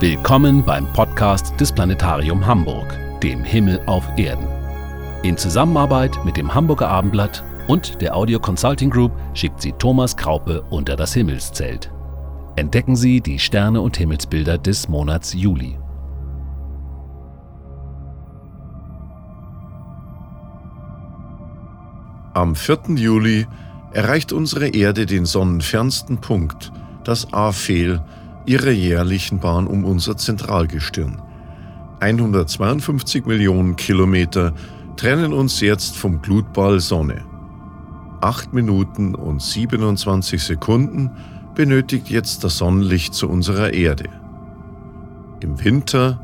Willkommen beim Podcast des Planetarium Hamburg, dem Himmel auf Erden. In Zusammenarbeit mit dem Hamburger Abendblatt und der Audio Consulting Group schickt sie Thomas Kraupe unter das Himmelszelt. Entdecken Sie die Sterne und Himmelsbilder des Monats Juli. Am 4. Juli erreicht unsere Erde den sonnenfernsten Punkt, das Aphel, ihrer jährlichen Bahn um unser Zentralgestirn. 152 Millionen Kilometer trennen uns jetzt vom Glutball Sonne. 8 Minuten und 27 Sekunden benötigt jetzt das Sonnenlicht zu unserer Erde. Im Winter,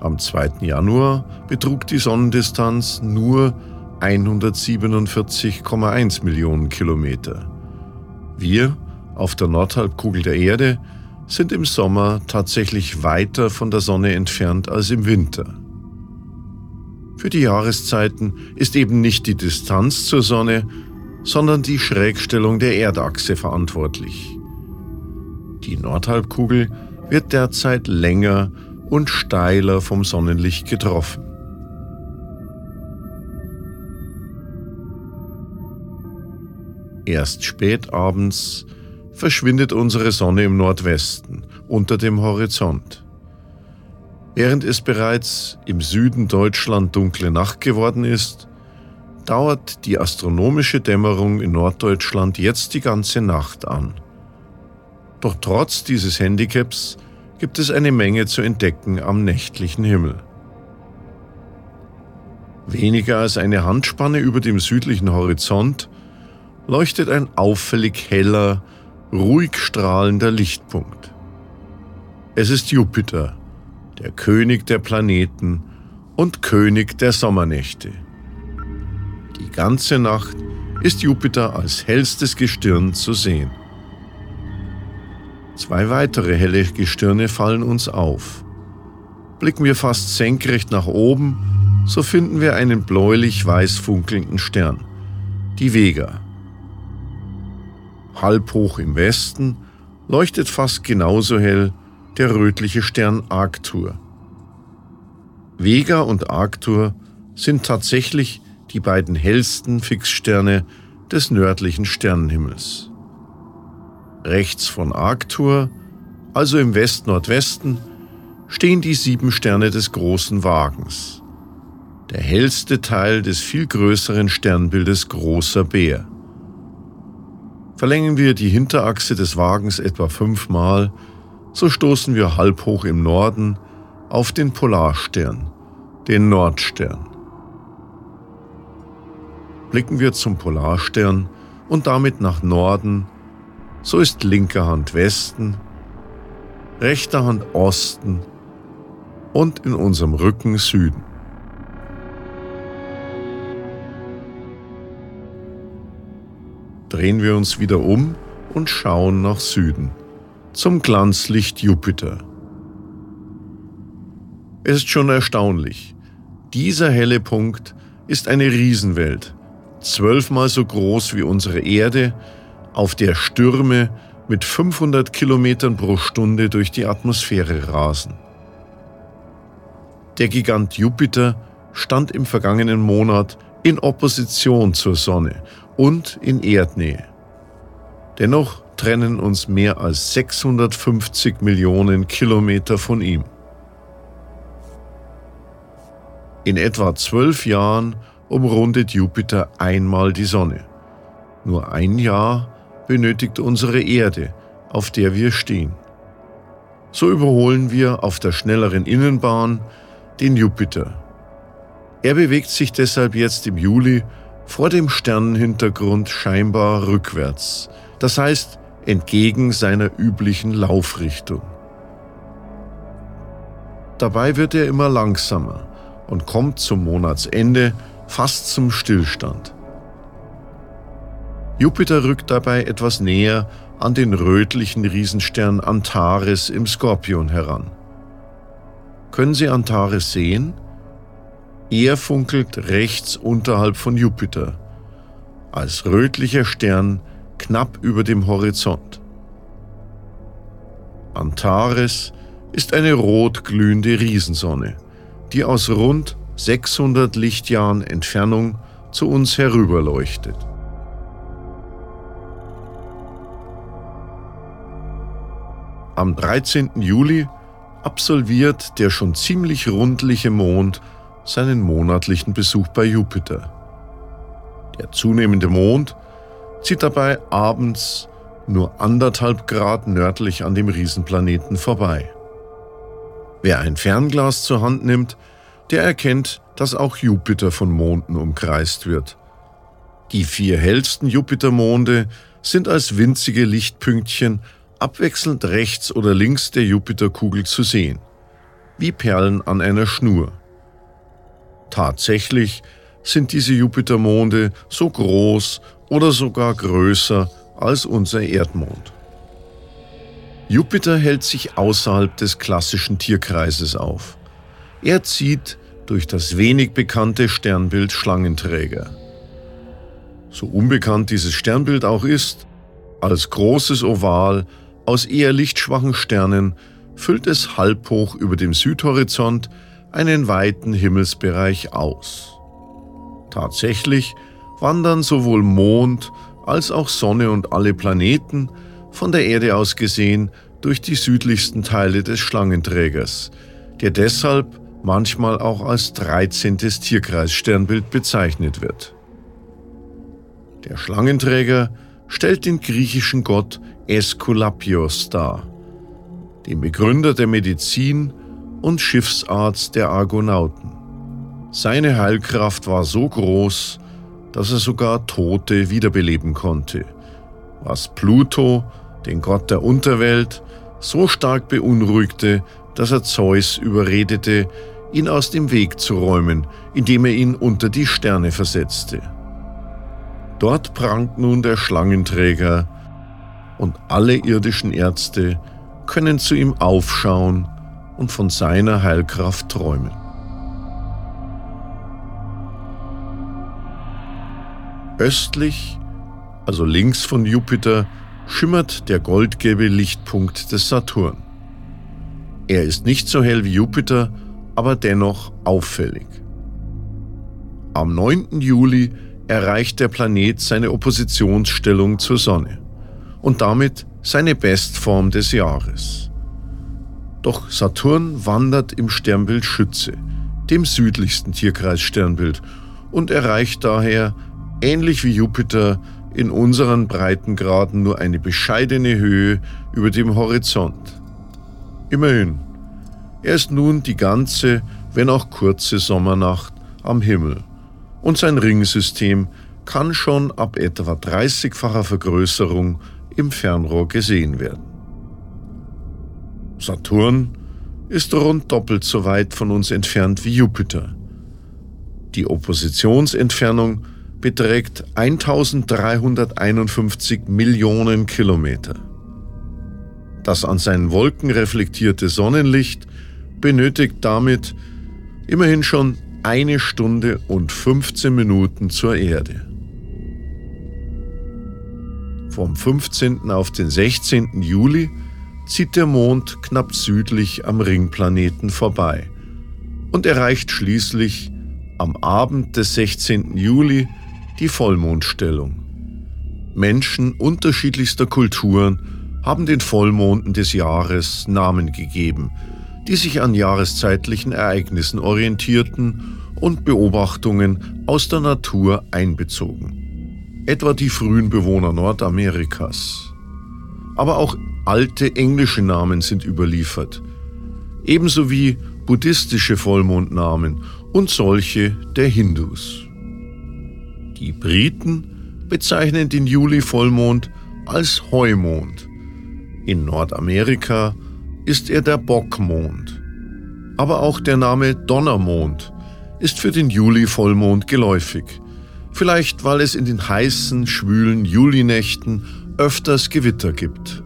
am 2. Januar, betrug die Sonnendistanz nur 147,1 Millionen Kilometer. Wir auf der Nordhalbkugel der Erde sind im Sommer tatsächlich weiter von der Sonne entfernt als im Winter. Für die Jahreszeiten ist eben nicht die Distanz zur Sonne, sondern die Schrägstellung der Erdachse verantwortlich. Die Nordhalbkugel wird derzeit länger und steiler vom Sonnenlicht getroffen. Erst spät abends verschwindet unsere Sonne im Nordwesten unter dem Horizont. Während es bereits im Süden Deutschland dunkle Nacht geworden ist, dauert die astronomische Dämmerung in Norddeutschland jetzt die ganze Nacht an. Doch trotz dieses Handicaps gibt es eine Menge zu entdecken am nächtlichen Himmel. Weniger als eine Handspanne über dem südlichen Horizont leuchtet ein auffällig heller, ruhig strahlender Lichtpunkt. Es ist Jupiter, der König der Planeten und König der Sommernächte. Die ganze Nacht ist Jupiter als hellstes Gestirn zu sehen. Zwei weitere helle Gestirne fallen uns auf. Blicken wir fast senkrecht nach oben, so finden wir einen bläulich-weiß funkelnden Stern, die Vega halb hoch im Westen, leuchtet fast genauso hell der rötliche Stern Arctur. Vega und Arctur sind tatsächlich die beiden hellsten Fixsterne des nördlichen Sternenhimmels. Rechts von Arctur, also im West-Nordwesten, stehen die sieben Sterne des großen Wagens, der hellste Teil des viel größeren Sternbildes Großer Bär. Verlängern wir die Hinterachse des Wagens etwa fünfmal, so stoßen wir halb hoch im Norden auf den Polarstern, den Nordstern. Blicken wir zum Polarstern und damit nach Norden, so ist linker Hand Westen, rechter Hand Osten und in unserem Rücken Süden. Drehen wir uns wieder um und schauen nach Süden, zum Glanzlicht Jupiter. Es ist schon erstaunlich. Dieser helle Punkt ist eine Riesenwelt, zwölfmal so groß wie unsere Erde, auf der Stürme mit 500 Kilometern pro Stunde durch die Atmosphäre rasen. Der Gigant Jupiter stand im vergangenen Monat in Opposition zur Sonne und in Erdnähe. Dennoch trennen uns mehr als 650 Millionen Kilometer von ihm. In etwa zwölf Jahren umrundet Jupiter einmal die Sonne. Nur ein Jahr benötigt unsere Erde, auf der wir stehen. So überholen wir auf der schnelleren Innenbahn den Jupiter. Er bewegt sich deshalb jetzt im Juli vor dem Sternenhintergrund scheinbar rückwärts, das heißt entgegen seiner üblichen Laufrichtung. Dabei wird er immer langsamer und kommt zum Monatsende fast zum Stillstand. Jupiter rückt dabei etwas näher an den rötlichen Riesenstern Antares im Skorpion heran. Können Sie Antares sehen? Er funkelt rechts unterhalb von Jupiter, als rötlicher Stern knapp über dem Horizont. Antares ist eine rot glühende Riesensonne, die aus rund 600 Lichtjahren Entfernung zu uns herüberleuchtet. Am 13. Juli absolviert der schon ziemlich rundliche Mond seinen monatlichen Besuch bei Jupiter. Der zunehmende Mond zieht dabei abends nur anderthalb Grad nördlich an dem Riesenplaneten vorbei. Wer ein Fernglas zur Hand nimmt, der erkennt, dass auch Jupiter von Monden umkreist wird. Die vier hellsten Jupitermonde sind als winzige Lichtpünktchen abwechselnd rechts oder links der Jupiterkugel zu sehen, wie Perlen an einer Schnur. Tatsächlich sind diese Jupitermonde so groß oder sogar größer als unser Erdmond. Jupiter hält sich außerhalb des klassischen Tierkreises auf. Er zieht durch das wenig bekannte Sternbild Schlangenträger. So unbekannt dieses Sternbild auch ist, als großes Oval aus eher lichtschwachen Sternen füllt es halbhoch über dem Südhorizont einen weiten Himmelsbereich aus. Tatsächlich wandern sowohl Mond als auch Sonne und alle Planeten von der Erde aus gesehen durch die südlichsten Teile des Schlangenträgers, der deshalb manchmal auch als 13. Tierkreissternbild bezeichnet wird. Der Schlangenträger stellt den griechischen Gott Aeskulapios dar, den Begründer der Medizin und Schiffsarzt der Argonauten. Seine Heilkraft war so groß, dass er sogar Tote wiederbeleben konnte, was Pluto, den Gott der Unterwelt, so stark beunruhigte, dass er Zeus überredete, ihn aus dem Weg zu räumen, indem er ihn unter die Sterne versetzte. Dort prangt nun der Schlangenträger, und alle irdischen Ärzte können zu ihm aufschauen und von seiner Heilkraft träumen. Östlich, also links von Jupiter, schimmert der goldgelbe Lichtpunkt des Saturn. Er ist nicht so hell wie Jupiter, aber dennoch auffällig. Am 9. Juli erreicht der Planet seine Oppositionsstellung zur Sonne und damit seine Bestform des Jahres. Doch Saturn wandert im Sternbild Schütze, dem südlichsten Tierkreissternbild, und erreicht daher, ähnlich wie Jupiter, in unseren Breitengraden nur eine bescheidene Höhe über dem Horizont. Immerhin, er ist nun die ganze, wenn auch kurze Sommernacht am Himmel und sein Ringsystem kann schon ab etwa 30-facher Vergrößerung im Fernrohr gesehen werden. Saturn ist rund doppelt so weit von uns entfernt wie Jupiter. Die Oppositionsentfernung beträgt 1351 Millionen Kilometer. Das an seinen Wolken reflektierte Sonnenlicht benötigt damit immerhin schon eine Stunde und 15 Minuten zur Erde. Vom 15. auf den 16. Juli zieht der Mond knapp südlich am Ringplaneten vorbei und erreicht schließlich am Abend des 16. Juli die Vollmondstellung. Menschen unterschiedlichster Kulturen haben den Vollmonden des Jahres Namen gegeben, die sich an jahreszeitlichen Ereignissen orientierten und Beobachtungen aus der Natur einbezogen etwa die frühen Bewohner Nordamerikas. Aber auch alte englische Namen sind überliefert, ebenso wie buddhistische Vollmondnamen und solche der Hindus. Die Briten bezeichnen den Juli-Vollmond als Heumond. In Nordamerika ist er der Bockmond. Aber auch der Name Donnermond ist für den Juli-Vollmond geläufig Vielleicht weil es in den heißen, schwülen Julinächten öfters Gewitter gibt.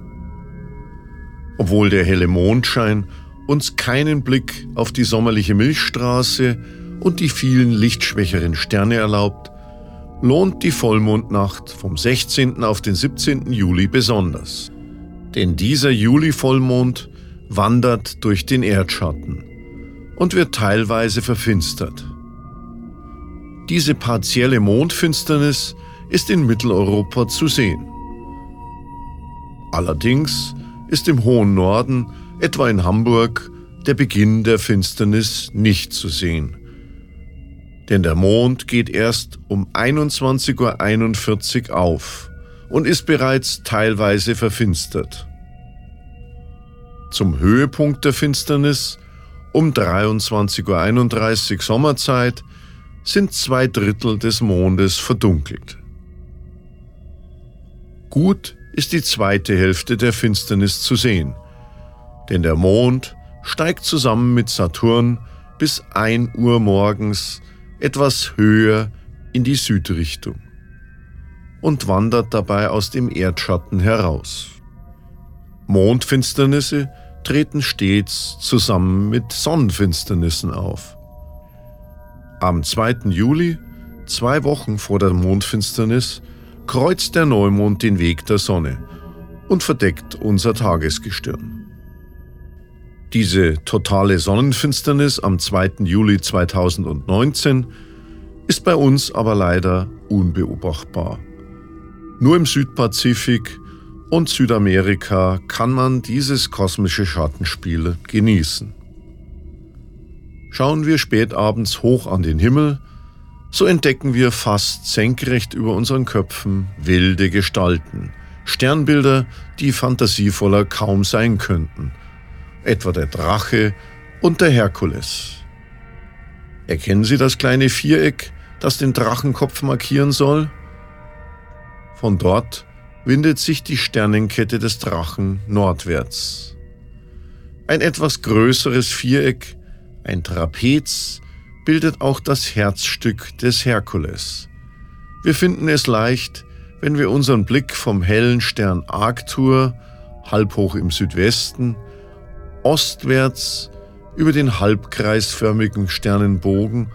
Obwohl der helle Mondschein uns keinen Blick auf die sommerliche Milchstraße und die vielen lichtschwächeren Sterne erlaubt, lohnt die Vollmondnacht vom 16. auf den 17. Juli besonders. Denn dieser Juli-Vollmond wandert durch den Erdschatten und wird teilweise verfinstert. Diese partielle Mondfinsternis ist in Mitteleuropa zu sehen. Allerdings ist im hohen Norden, etwa in Hamburg, der Beginn der Finsternis nicht zu sehen. Denn der Mond geht erst um 21.41 Uhr auf und ist bereits teilweise verfinstert. Zum Höhepunkt der Finsternis um 23.31 Uhr Sommerzeit sind zwei Drittel des Mondes verdunkelt. Gut ist die zweite Hälfte der Finsternis zu sehen, denn der Mond steigt zusammen mit Saturn bis 1 Uhr morgens etwas höher in die Südrichtung und wandert dabei aus dem Erdschatten heraus. Mondfinsternisse treten stets zusammen mit Sonnenfinsternissen auf. Am 2. Juli, zwei Wochen vor der Mondfinsternis, kreuzt der Neumond den Weg der Sonne und verdeckt unser Tagesgestirn. Diese totale Sonnenfinsternis am 2. Juli 2019 ist bei uns aber leider unbeobachtbar. Nur im Südpazifik und Südamerika kann man dieses kosmische Schattenspiel genießen. Schauen wir spätabends hoch an den Himmel, so entdecken wir fast senkrecht über unseren Köpfen wilde Gestalten, Sternbilder, die fantasievoller kaum sein könnten, etwa der Drache und der Herkules. Erkennen Sie das kleine Viereck, das den Drachenkopf markieren soll? Von dort windet sich die Sternenkette des Drachen nordwärts. Ein etwas größeres Viereck, ein Trapez, bildet auch das Herzstück des Herkules. Wir finden es leicht, wenn wir unseren Blick vom hellen Stern Arctur, halb hoch im Südwesten, ostwärts über den halbkreisförmigen Sternenbogen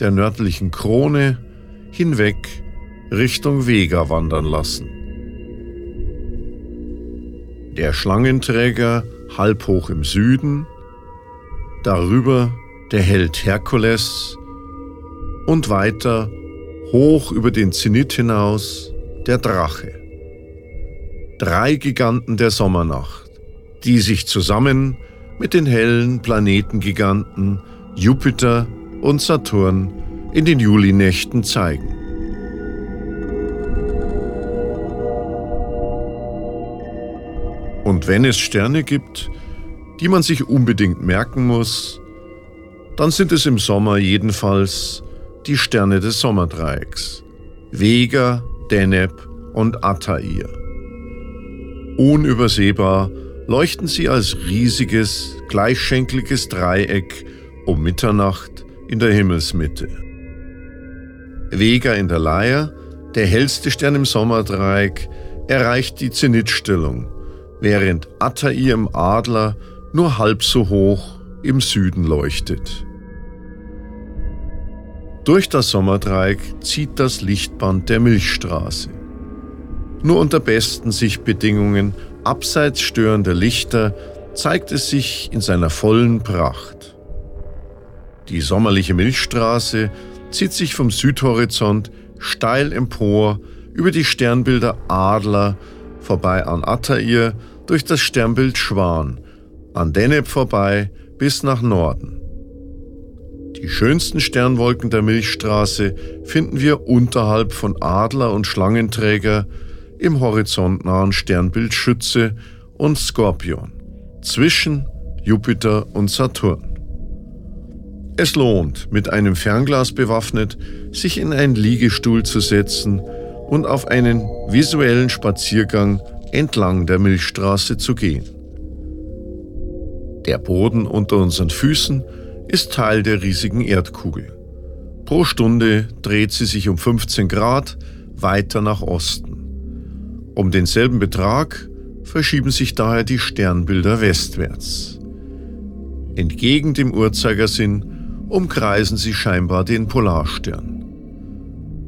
der nördlichen Krone hinweg Richtung Vega wandern lassen. Der Schlangenträger halb hoch im Süden, darüber der Held Herkules und weiter hoch über den Zenit hinaus der Drache. Drei Giganten der Sommernacht, die sich zusammen mit den hellen Planetengiganten Jupiter und Saturn in den Julinächten zeigen. Und wenn es Sterne gibt, die man sich unbedingt merken muss, dann sind es im Sommer jedenfalls die Sterne des Sommerdreiecks. Vega, Deneb und Altair. Unübersehbar leuchten sie als riesiges, gleichschenkliges Dreieck um Mitternacht in der Himmelsmitte. Vega in der Leier, der hellste Stern im Sommerdreieck, erreicht die Zenitstellung während Attai im Adler nur halb so hoch im Süden leuchtet. Durch das Sommerdreieck zieht das Lichtband der Milchstraße. Nur unter besten Sichtbedingungen abseits störender Lichter zeigt es sich in seiner vollen Pracht. Die sommerliche Milchstraße zieht sich vom Südhorizont steil empor über die Sternbilder Adler vorbei an Attair, durch das Sternbild Schwan, an Deneb vorbei bis nach Norden. Die schönsten Sternwolken der Milchstraße finden wir unterhalb von Adler und Schlangenträger im horizontnahen Sternbild Schütze und Skorpion, zwischen Jupiter und Saturn. Es lohnt, mit einem Fernglas bewaffnet, sich in einen Liegestuhl zu setzen und auf einen visuellen Spaziergang entlang der Milchstraße zu gehen. Der Boden unter unseren Füßen ist Teil der riesigen Erdkugel. Pro Stunde dreht sie sich um 15 Grad weiter nach Osten. Um denselben Betrag verschieben sich daher die Sternbilder westwärts. Entgegen dem Uhrzeigersinn umkreisen sie scheinbar den Polarstern.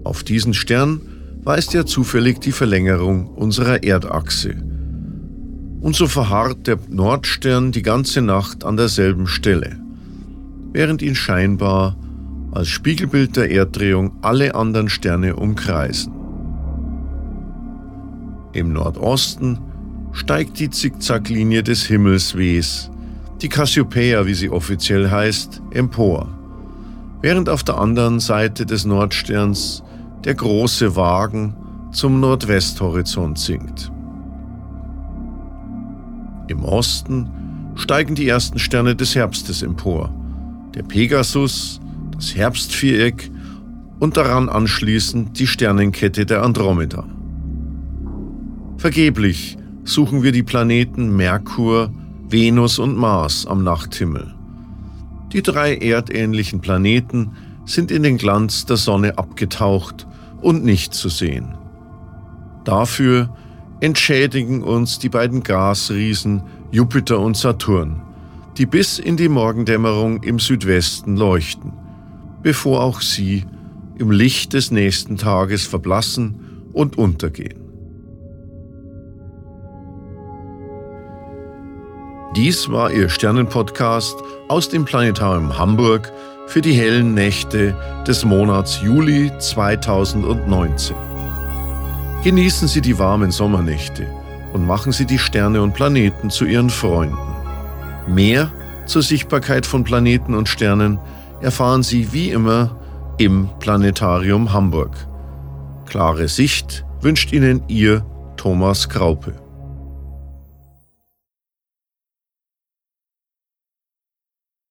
Auf diesen Stern weist ja zufällig die Verlängerung unserer Erdachse. Und so verharrt der Nordstern die ganze Nacht an derselben Stelle, während ihn scheinbar als Spiegelbild der Erddrehung alle anderen Sterne umkreisen. Im Nordosten steigt die Zickzacklinie des Himmelswehs, die Cassiopeia, wie sie offiziell heißt, empor, während auf der anderen Seite des Nordsterns der große Wagen zum Nordwesthorizont sinkt. Im Osten steigen die ersten Sterne des Herbstes empor, der Pegasus, das Herbstviereck und daran anschließend die Sternenkette der Andromeda. Vergeblich suchen wir die Planeten Merkur, Venus und Mars am Nachthimmel. Die drei erdähnlichen Planeten sind in den Glanz der Sonne abgetaucht und nicht zu sehen. Dafür entschädigen uns die beiden Gasriesen Jupiter und Saturn, die bis in die Morgendämmerung im Südwesten leuchten, bevor auch sie im Licht des nächsten Tages verblassen und untergehen. Dies war Ihr Sternenpodcast aus dem Planetarium Hamburg für die hellen Nächte des Monats Juli 2019. Genießen Sie die warmen Sommernächte und machen Sie die Sterne und Planeten zu Ihren Freunden. Mehr zur Sichtbarkeit von Planeten und Sternen erfahren Sie wie immer im Planetarium Hamburg. Klare Sicht wünscht Ihnen Ihr Thomas Kraupe.